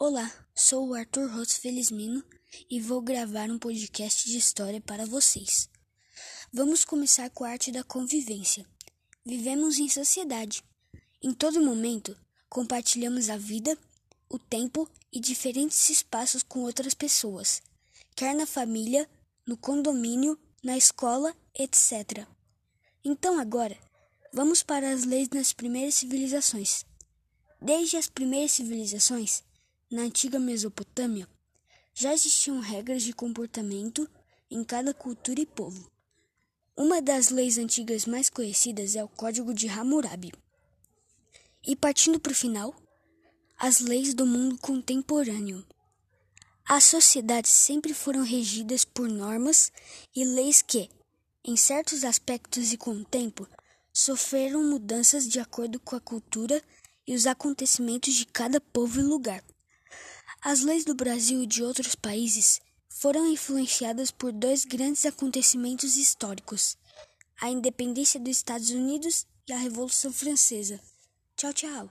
Olá, sou o Arthur Rosso Felizmino e vou gravar um podcast de história para vocês. Vamos começar com a arte da convivência. Vivemos em sociedade. Em todo momento, compartilhamos a vida, o tempo e diferentes espaços com outras pessoas, quer na família, no condomínio, na escola, etc. Então agora, vamos para as leis nas primeiras civilizações. Desde as primeiras civilizações, na antiga Mesopotâmia, já existiam regras de comportamento em cada cultura e povo. Uma das leis antigas mais conhecidas é o Código de Hammurabi. E partindo para o final, as leis do mundo contemporâneo. As sociedades sempre foram regidas por normas e leis que, em certos aspectos e com o tempo, sofreram mudanças de acordo com a cultura e os acontecimentos de cada povo e lugar. As leis do Brasil e de outros países foram influenciadas por dois grandes acontecimentos históricos: a independência dos Estados Unidos e a Revolução Francesa. Tchau, tchau.